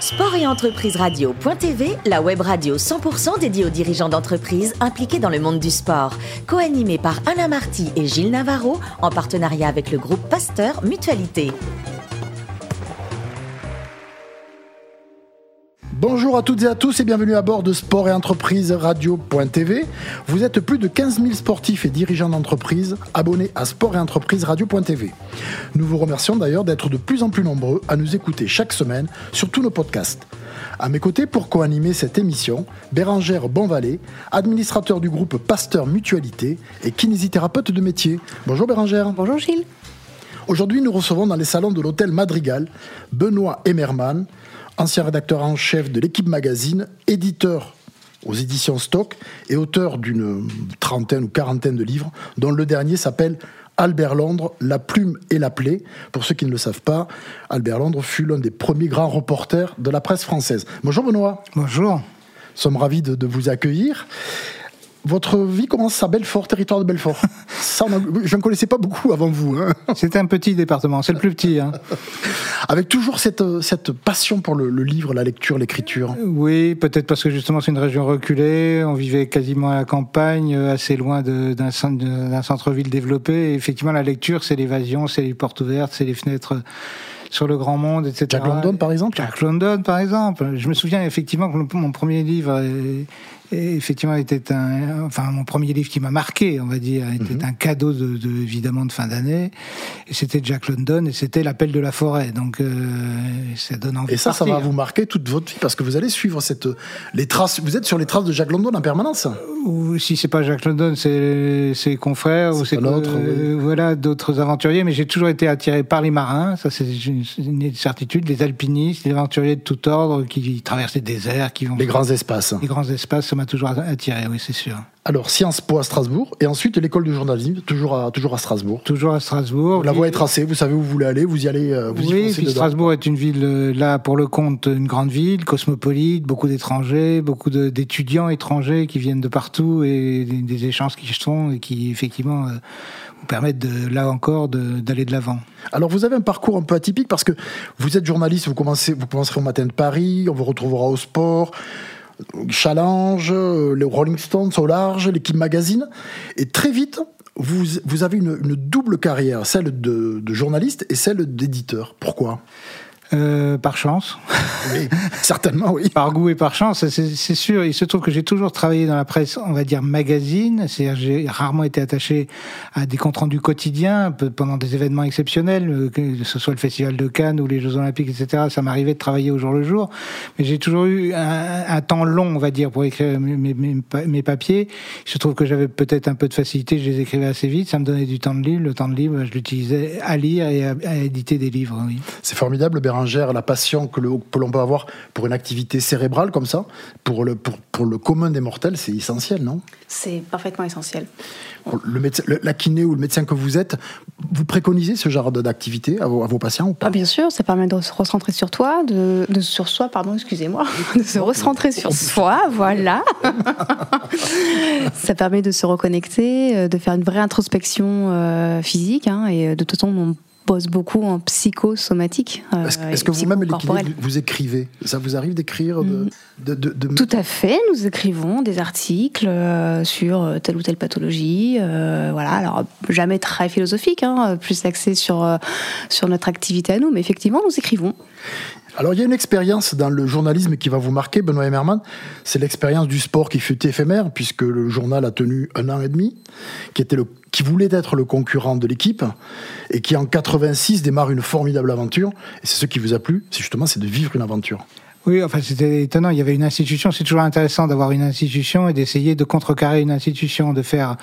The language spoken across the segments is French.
Sport et entreprise radio.tv, la web radio 100% dédiée aux dirigeants d'entreprises impliqués dans le monde du sport. Co-animée par Alain Marty et Gilles Navarro, en partenariat avec le groupe Pasteur Mutualité. Bonjour à toutes et à tous et bienvenue à bord de Sport et Entreprise Radio.tv. Vous êtes plus de 15 000 sportifs et dirigeants d'entreprise abonnés à Sport et Entreprise Radio.tv. Nous vous remercions d'ailleurs d'être de plus en plus nombreux à nous écouter chaque semaine sur tous nos podcasts. À mes côtés pour co-animer cette émission, Bérangère Bonvalet, administrateur du groupe Pasteur Mutualité et kinésithérapeute de métier. Bonjour Bérangère. Bonjour Gilles. Aujourd'hui, nous recevons dans les salons de l'hôtel Madrigal Benoît Emmerman, ancien rédacteur en chef de l'équipe magazine, éditeur aux éditions Stock et auteur d'une trentaine ou quarantaine de livres, dont le dernier s'appelle Albert Londres, La plume et la plaie. Pour ceux qui ne le savent pas, Albert Londres fut l'un des premiers grands reporters de la presse française. Bonjour Benoît. Bonjour. Nous sommes ravis de, de vous accueillir. Votre vie commence à Belfort, territoire de Belfort. Ça, je ne connaissais pas beaucoup avant vous. Hein. C'est un petit département, c'est le plus petit. Hein. Avec toujours cette, cette passion pour le, le livre, la lecture, l'écriture. Oui, peut-être parce que justement c'est une région reculée, on vivait quasiment à la campagne, assez loin d'un centre-ville développé. Et effectivement, la lecture, c'est l'évasion, c'est les portes ouvertes, c'est les fenêtres sur le grand monde, etc. Jack London, par exemple Jack London, par exemple. Je me souviens effectivement que mon premier livre et effectivement était un, enfin mon premier livre qui m'a marqué, on va dire, était Mhm. un cadeau de, de évidemment de fin d'année. Et c'était Jack London et c'était l'appel de la forêt. Donc euh, ça donne envie. Et ça, de ça va vous marquer toute votre vie parce que vous allez suivre cette les traces. Vous êtes sur les traces de Jack London en permanence. Ou si c'est pas Jack London, c'est ses confrères ou C'est l'autre, euh, voilà d'autres aventuriers. Mais j'ai toujours été attiré par les marins, ça c'est une, une certitude. Les alpinistes, les aventuriers de tout ordre qui traversent les déserts, qui vont Les grands espaces. les grands espaces, m'a toujours attiré. Oui, c'est sûr. Alors Sciences Po à Strasbourg et ensuite l'école de journalisme toujours à toujours à Strasbourg. Toujours à Strasbourg. La voie est tracée, vous savez où vous voulez aller, vous y allez, euh, vous y Oui, foncez puis dedans. Strasbourg est une ville, euh, là, pour le compte, une grande ville, cosmopolite, beaucoup d'étrangers, beaucoup d'étudiants étrangers qui viennent de partout et des, des échanges qui se font et qui, effectivement, euh, vous permettent, de, là encore, d'aller de l'avant. Alors vous avez un parcours un peu atypique parce que vous êtes journaliste, vous commencez, vous commencerez au matin de Paris, on vous retrouvera au sport, Challenge, euh, les Rolling Stones au large, l'équipe magazine, et très vite vous, avez une, double carrière, celle de journaliste et celle d'éditeur. Pourquoi? Euh, par chance, Oui, certainement, oui. par goût et par chance, c'est sûr. Il se trouve que j'ai toujours travaillé dans la presse, on va dire magazine. C'est-à-dire j'ai rarement été attaché à des comptes rendus quotidiens pendant des événements exceptionnels, euh, que ce soit le Festival de Cannes ou les Jeux Olympiques, etc. Ça m'arrivait de travailler au jour le jour, mais j'ai toujours eu un, un temps long, on va dire, pour écrire mes, mes- mes pa- mes papiers. Il se trouve que j'avais peut-être un peu de facilité, je les écrivais assez vite. Ça me donnait du temps de libre. Le temps de libre, je l'utilisais à lire et à, à éditer des livres. Oui. C'est formidable, Bérangère, la passion que l'on peut avoir pour une activité cérébrale comme ça, pour le, pour, pour le commun des mortels, c'est essentiel, non? C'est parfaitement essentiel. Le médecin, le- la kiné ou le médecin que vous êtes, vous préconisez ce genre d'activité à vos, à vos patients ou pas? Ah, bien sûr, ça permet de se recentrer sur toi, de, de- sur soi, pardon, excusez-moi, de se recentrer sur soi, voilà. ça permet de se reconnecter, euh, de faire une vraie introspection euh, physique, hein, et euh, de toute façon, on bosse beaucoup en psychosomatique. euh, Est-ce que vous-même, vous, écrivez? Ça vous arrive d'écrire de, Mm. de, de- de- Tout à fait, nous écrivons des articles euh, sur euh, telle ou telle pathologie. euh, voilà, alors jamais très philosophique, hein, plus axé sur, sur notre activité à nous, mais effectivement, nous écrivons. Alors, il y a une expérience dans le journalisme qui va vous marquer, Benoît Emmerman. C'est l'expérience du sport qui fut éphémère, puisque le journal a tenu un an et demi, qui, était le, qui voulait être le concurrent de l'équipe, et qui en 86 démarre une formidable aventure. Et c'est ce qui vous a plu, c'est justement c'est de vivre une aventure. Oui, enfin c'était étonnant. Il y avait une institution. C'est toujours intéressant d'avoir une institution et d'essayer de contrecarrer une institution, de faire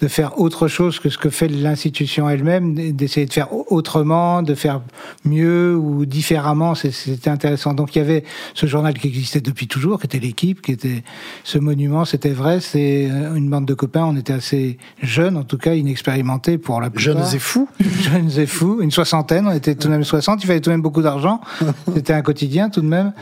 de faire autre chose que ce que fait l'institution elle-même, d'essayer de faire autrement, de faire mieux ou différemment. C'est- C'était intéressant. Donc il y avait ce journal qui existait depuis toujours, qui était l'équipe, qui était ce monument. C'était vrai. C'est une bande de copains. On était assez jeunes, en tout cas inexpérimentés pour la plupart. Jeunes et fous. Jeunes et fous, une soixantaine, on était tout de même 60, il fallait tout de même beaucoup d'argent, c'était un quotidien tout de même,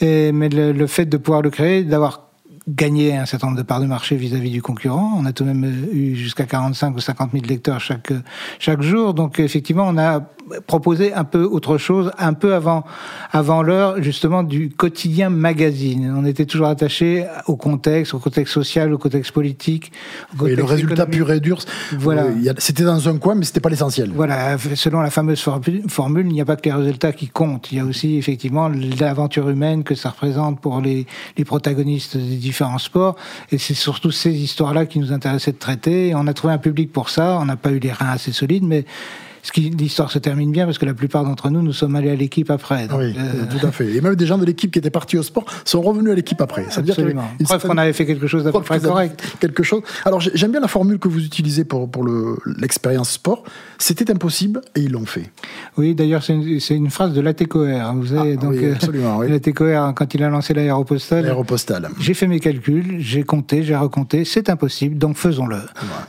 et, mais le, le fait de pouvoir le créer, d'avoir gagné un certain nombre de parts de marché vis-à-vis du concurrent, on a tout de même eu jusqu'à 45 ou 50 000 lecteurs chaque, chaque jour, donc effectivement on a proposer un peu autre chose, un peu avant, avant l'heure, justement, du quotidien magazine. On était toujours attaché au contexte, au contexte social, au contexte politique. Au le résultat pur et dur, voilà. c'était dans un coin, mais c'était pas l'essentiel. Voilà, selon la fameuse formule, il n'y a pas que les résultats qui comptent. Il y a aussi, effectivement, l'aventure humaine que ça représente pour les, les protagonistes des différents sports. Et c'est surtout ces histoires-là qui nous intéressaient de traiter. Et on a trouvé un public pour ça. On n'a pas eu les reins assez solides, mais l'histoire se termine bien parce que la plupart d'entre nous, nous sommes allés à l'équipe après. oui, euh, tout à fait. Et même des gens de l'équipe qui étaient partis au sport sont revenus à l'équipe après. Ça veut Absolument. dire Preuve qu'on avait fait quelque chose d'à peu près correct. Quelque chose. Alors j'aime bien la formule que vous utilisez pour, pour l'expérience sport. C'était impossible et ils l'ont fait. Oui, d'ailleurs, c'est une, une, phrase de l'ATCOR. Vous savez, ah, donc, oui, absolument. Oui. L'ATCOR, quand il a lancé l'aéropostale. L'aéropostale. J'ai fait mes calculs, j'ai compté, j'ai recompté. C'est impossible, donc faisons-le.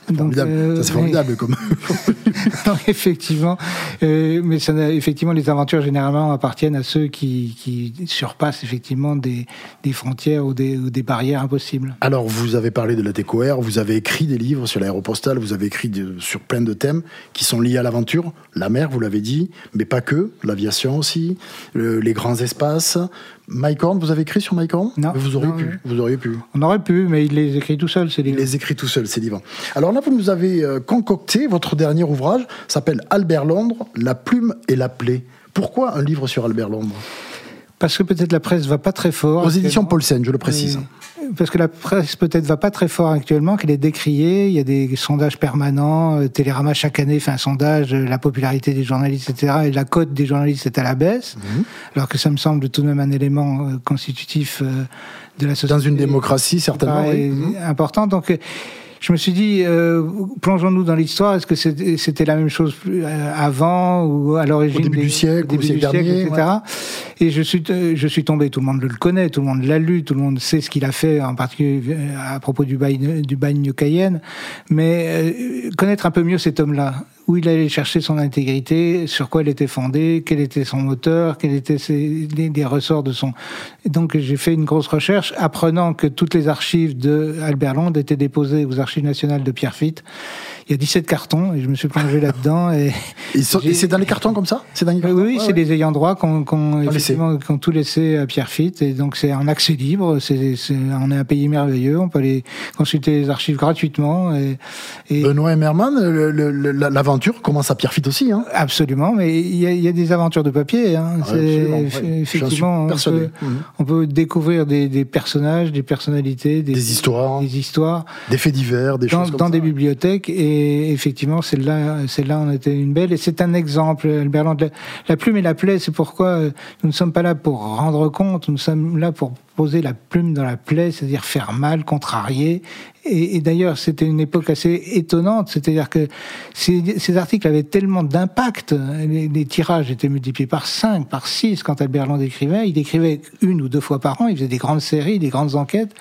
donc, euh, ça, c'est formidable comme. effectivement, euh, mais effectivement, les aventures généralement appartiennent à ceux qui, surpassent effectivement des, frontières ou des, barrières impossibles. Alors, vous avez parlé de la TCOR, vous avez écrit des livres sur l'aéropostale, vous avez écrit sur plein de thèmes qui sont liés à l'aventure, la mer, vous l'avez dit, mais pas que, l'aviation aussi, les grands espaces, Mike Horn, vous avez écrit sur Mike Horn? Non. vous auriez pu. Vous auriez pu. On aurait pu, mais il les écrit tout seul, ces livres. Il les écrit tout seul, ces livres. Alors là, vous nous avez euh, concocté votre dernier ouvrage, s'appelle Albert Londres, La plume et la plaie. Pourquoi un livre sur Albert Londres? Parce que peut-être la presse va pas très fort. Aux éditions Paulsen, je le précise parce que la presse peut-être va pas très fort actuellement, qu'elle est décriée. Il y a des sondages permanents. Euh, Télérama chaque année fait un sondage, euh, la popularité des journalistes, etc. Et la cote des journalistes est à la baisse, mhm. alors que ça me semble tout de même un élément euh, constitutif de la société. Dans une démocratie, certainement. Oui. Important. Donc je me suis dit, euh, plongeons-nous dans l'histoire. Est-ce que c'était la même chose euh, avant ou à l'origine du siècle, au début du siècle, etc. Et je suis, je suis tombé. Tout le monde le connaît, tout le monde l'a lu, tout le monde sait ce qu'il a fait, en particulier euh, à propos du bagne, du bagne Cayenne. Mais euh, connaître un peu mieux cet homme-là, où il allait chercher son intégrité, sur quoi elle était fondée, quel était son moteur, quels étaient ses, les, ressorts de son. donc j'ai fait une grosse recherche, apprenant que toutes les archives de Albert Londres étaient déposées aux archives nationales de Pierrefitte il y a 17 cartons et je me suis plongé là-dedans. Et, et c'est dans les cartons comme ça? C'est dans les cartons? Oui, c'est les ayants droit qui ont tout laissé à Pierre Fitt. Et donc c'est un accès libre. C'est on est un pays merveilleux. On peut aller consulter les archives gratuitement. Et, et... Benoît Emmerman, l'aventure commence à Pierre Fitt aussi. Hein. Absolument, mais il y, a, il y, a, des aventures de papier. Hein. Ah, effectivement, on peut, on peut, découvrir des, des, personnages, des personnalités, des, des, histoires, des histoires, des faits divers, des dans, choses comme dans ça. des bibliothèques. Et et effectivement, celle-là, celle-là en était une belle. Et c'est un exemple, Albert Land. La plume et la plaie, c'est pourquoi euh, nous ne sommes pas là pour rendre compte, nous sommes là pour poser la plume dans la plaie, c'est-à-dire faire mal, contrarier. Et, d'ailleurs, c'était une époque assez étonnante, c'est-à-dire que ces, articles avaient tellement d'impact, les, tirages étaient multipliés par 5, par 6 quand Albert Land écrivait. Il écrivait une ou deux fois par an, il faisait des grandes séries, des grandes enquêtes,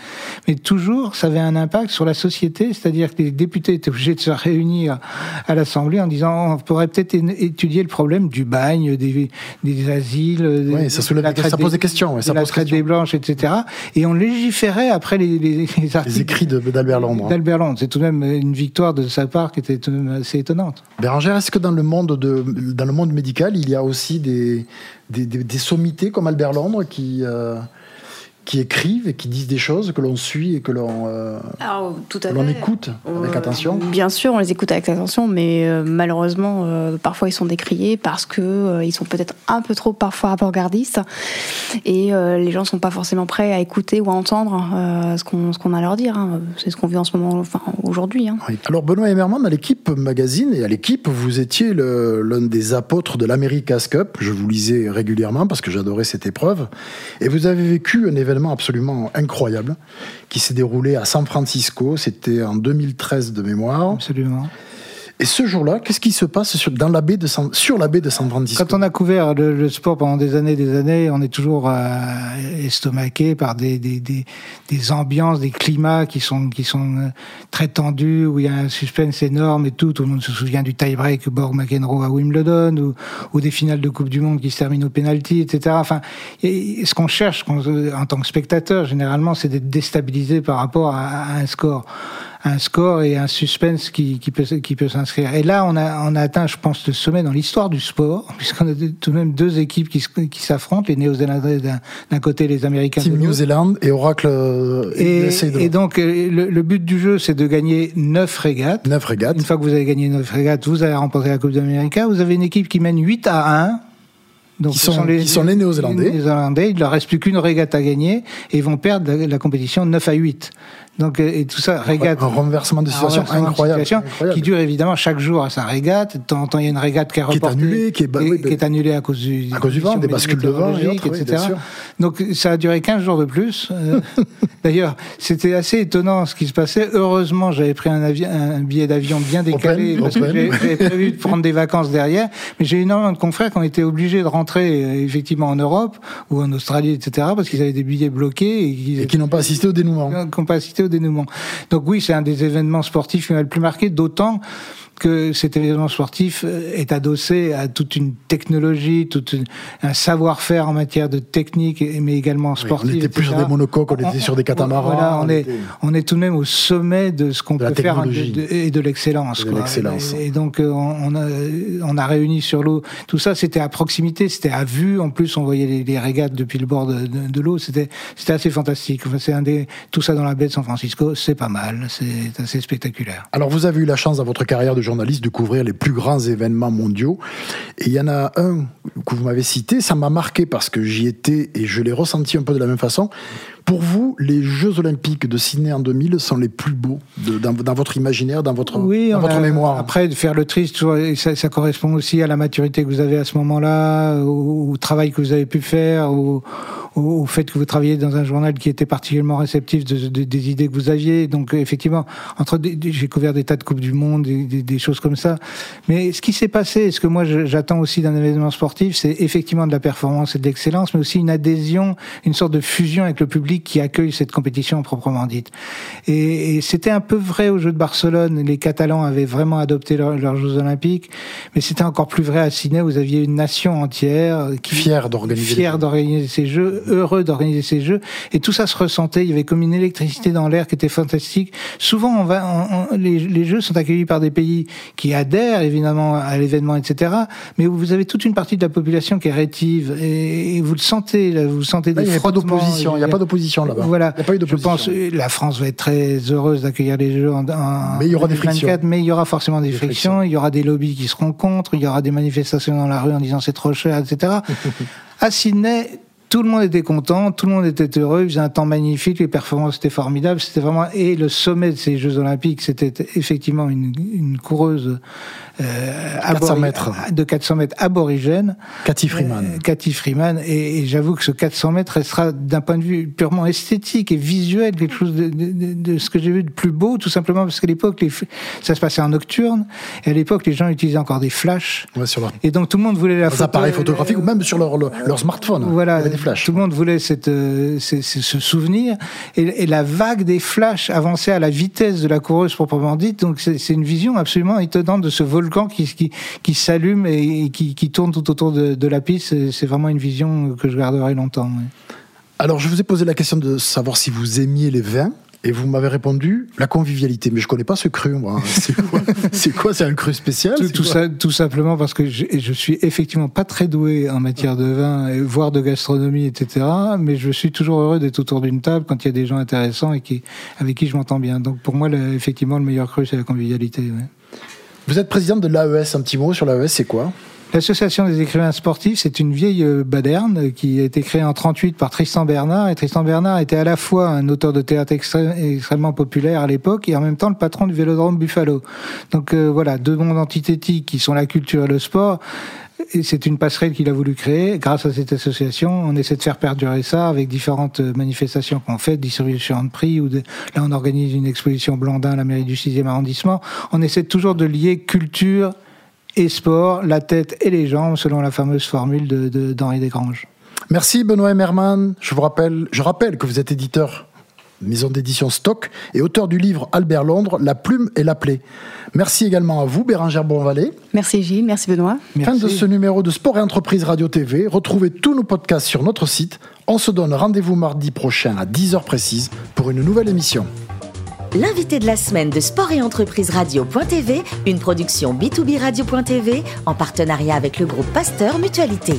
mais toujours, ça avait un impact sur la société, c'est-à-dire que les députés étaient obligés de se réunir à l'Assemblée en disant on pourrait peut-être étudier le problème du bagne, des, des asiles, oui, ça, soulève, ça pose des questions, ça pose des blanches, etc. Et on légiférait après les, les, les écrits d'Albert Londres. D'Albert Londres. C'est tout de même une victoire de sa part qui était tout de même assez étonnante. Bérangère, est-ce que dans le monde, de, dans le monde médical, il y a aussi des, des, des, sommités comme Albert Londres qui. Euh, qui écrivent et qui disent des choses que l'on suit et que l'on euh, écoute avec euh, attention. Bien sûr, on les écoute avec attention, mais euh, malheureusement, parfois ils sont décriés parce que ils sont peut-être un peu trop parfois avant-gardistes et les gens sont pas forcément prêts à écouter ou à entendre ce qu'on qu'on a à leur dire. Hein. C'est ce qu'on vit en ce moment, enfin aujourd'hui. Hein. Alors Benoît Emmerman, à l'équipe magazine et à l'équipe, vous étiez l'un des apôtres de l'America's Cup. Je vous lisais régulièrement parce que j'adorais cette épreuve et vous avez vécu un événement absolument incroyable qui s'est déroulé à San Francisco. C'était en 2013 de mémoire. Absolument. Et ce jour-là, qu'est-ce qui se passe sur, dans la baie de San, sur la baie de San Francisco? Quand on a couvert le, sport pendant des années des années, on est toujours euh, estomaqué par des, des, des, des, ambiances, des climats qui sont, qui sont euh, très tendus, où il y a un suspense énorme et tout. Tout le monde se souvient du tie-break Borg-McEnroe à Wimbledon, ou, ou, des finales de Coupe du Monde qui se terminent au penalty, etc. Enfin, ce qu'on cherche en tant que spectateur, généralement, c'est d'être déstabilisé par rapport à, à un score. Un score et un suspense qui, qui peut, qui peut s'inscrire. Et là, on a, on a atteint, je pense, le sommet dans l'histoire du sport, puisqu'on a tout de même deux équipes qui, qui s'affrontent, les Néo-Zélandais d'un côté, les Américains Team de New. Zealand et Oracle euh, Et, donc, euh, le, le but du jeu, c'est de gagner neuf régates. 9 régates. Une fois que vous avez gagné neuf régates, vous avez remporté la Coupe d'Amérique. Vous avez une équipe qui mène 8 à 1. Donc, Qui ce sont- qui sont les Néo-Zélandais. Les Néo-Zélandais. Il leur reste plus qu'une régate à gagner et ils vont perdre la, la compétition 9 à 8. Donc, euh, et tout ça, régate. Un renversement de situation de incroyable, situation incroyable. Qui dure évidemment chaque jour à sa régate. De temps en temps, il y a une régate qui est Qui est reportée. annulée, qui est- bah oui, qui est annulée à cause du, À cause du vent, des bascules de vent et autres, etc. Donc ça a duré 15 jours de plus. Euh, D'ailleurs, c'était assez étonnant ce qui se passait. Heureusement, j'avais pris un, billet d'avion bien décalé parce que j'avais prévu de prendre des vacances derrière. Mais j'ai énormément de confrères qui ont été obligés de rentrer euh, effectivement en Europe ou en Australie, etc. parce qu'ils avaient des billets bloqués Et qui n'ont pas assisté au dénouement. qui n'ont pas assisté au dénouement. Donc oui, c'est un des événements sportifs qui m'a le plus marqué, d'autant que cet événement sportif est adossé à toute une technologie, tout un savoir-faire en matière de technique, mais également Oui, sportif. on était plus sur des monocoques, on était sur des catamarans. Voilà, on, on est, était- on est tout de même au sommet de ce qu'on peut faire et de l'excellence. Et donc, euh, on a, on a réuni sur l'eau. Tout ça, c'était à proximité, c'était à vue. En plus, on voyait les, les régates depuis le bord de, de- de l'eau. C'était, c'était assez fantastique. Enfin, c'est un des, tout ça dans la baie de San Francisco, c'est pas mal. C'est assez spectaculaire. Alors, vous avez eu la chance dans votre carrière de journaliste de couvrir les plus grands événements mondiaux. Et il y en a un que vous m'avez cité, ça m'a marqué parce que j'y étais et je l'ai ressenti un peu de la même façon. Pour vous, les Jeux Olympiques de Sydney en 2000 sont les plus beaux de- dans, dans votre imaginaire, dans votre, Oui, dans votre a- mémoire. Après, de faire le tri, toujours, et ça, ça correspond aussi à la maturité que vous avez à ce moment-là, au, au travail que vous avez pu faire, au, au, au fait que vous travaillez dans un journal qui était particulièrement réceptif de- de- des idées que vous aviez. Donc, effectivement, entre j'ai couvert des tas de coupes du monde, des, des- des choses comme ça. Mais ce qui s'est passé, ce que moi j'attends aussi d'un événement sportif, c'est effectivement de la performance et de l'excellence, mais aussi une adhésion, une sorte de fusion avec le public qui accueille cette compétition proprement dite. Et, et c'était un peu vrai aux Jeux de Barcelone. Les Catalans avaient vraiment adopté leur- leurs Jeux Olympiques, mais c'était encore plus vrai à Sydney. Vous aviez une nation entière qui Fière d'organiser fière d'organiser ces Jeux, heureux d'organiser ces Jeux, et tout ça se ressentait. Il y avait comme une électricité dans l'air qui était fantastique. Souvent, on va, on- on- les, les Jeux sont accueillis par des pays qui adhèrent évidemment à l'événement, etc. Mais vous avez toute une partie de la population qui est rétive, et, et vous le sentez. Là, vous sentez Là, des il n'y a pas d'opposition, il n'y a pas d'opposition là-bas. Voilà. Il n'y a pas eu Je pense que la France va être très heureuse d'accueillir les Jeux en, en Mais il y aura des 2024, frictions. mais il y aura forcément des, Des frictions, frictions. il y aura des lobbies qui seront contre, il y aura des manifestations dans la rue en disant c'est trop cher, etc. à Sydney, tout le monde était content, tout le monde était heureux, il faisait un temps magnifique, les performances étaient formidables, c'était vraiment et le sommet de ces Jeux Olympiques, c'était effectivement une, une coureuse euh, 400 abori- mètres. de 400 mètres aborigène. Cathy Freeman. Euh, Cathy Freeman. Et, et j'avoue que ce 400 mètres restera d'un point de vue purement esthétique et visuel quelque chose de, de- de- de ce que j'ai vu de plus beau, tout simplement parce qu'à l'époque, ça se passait en nocturne. Et à l'époque, les gens utilisaient encore des flashs. Ouais, sur leur- Et donc tout le monde voulait la leurs photo. appareils photographiques ou même sur leur, leur, leur smartphone. Voilà, Flashs. tout le monde voulait cette, euh, ce souvenir. Et, et la vague des flashs avançait à la vitesse de la coureuse proprement dite. Donc c'est une vision absolument étonnante de ce volcan qui, qui, qui s'allume et, qui, qui tourne tout autour de, de la piste. C'est- vraiment une vision que je garderai longtemps. Alors, je vous ai posé la question de savoir si vous aimiez les vins. Et vous m'avez répondu la convivialité. Mais je connais pas ce cru, moi. C'est quoi C'est quoi C'est un cru spécial Tout, C'est tout quoi ça, tout simplement parce que je, je suis effectivement pas très doué en matière de vin, voire de gastronomie, etc. Mais je suis toujours heureux d'être autour d'une table quand il y a des gens intéressants et qui, avec qui je m'entends bien. Donc pour moi, le- effectivement, le meilleur cru, c'est la convivialité. ouais. Vous êtes présidente de l'AES. Un petit mot sur l'AES, c'est quoi? L'association des écrivains sportifs, c'est une vieille euh, baderne qui a été créée en 38 par Tristan Bernard. Et Tristan Bernard était à la fois un auteur de théâtre extrêmement populaire à l'époque et en même temps le patron du Vélodrome Buffalo. Donc euh, voilà, deux mondes antithétiques qui sont la culture et le sport. Et c'est une passerelle qu'il a voulu créer. Grâce à cette association, on essaie de faire perdurer ça avec différentes euh, manifestations qu'on fait, distribution de prix. Ou de... Là, on organise une exposition Blandin à la mairie du 6e arrondissement. On essaie toujours de lier culture et sport, la tête et les jambes, selon la fameuse formule de, de- d'Henri Desgranges. Merci Benoît Emmerman. Je vous rappelle, je rappelle que vous êtes éditeur maison d'édition Stock et auteur du livre Albert Londres, La plume et la plaie. Merci également à vous Bérangère Bonvalet. Merci Gilles, merci Benoît. Fin Merci. de ce numéro de Sport et Entreprise Radio TV. Retrouvez tous nos podcasts sur notre site. On se donne rendez-vous mardi prochain à 10h précise pour une nouvelle émission. L'invité de la semaine de Sport et Entreprise Radio.tv, une production B2B Radio.tv en partenariat avec le groupe Pasteur Mutualité.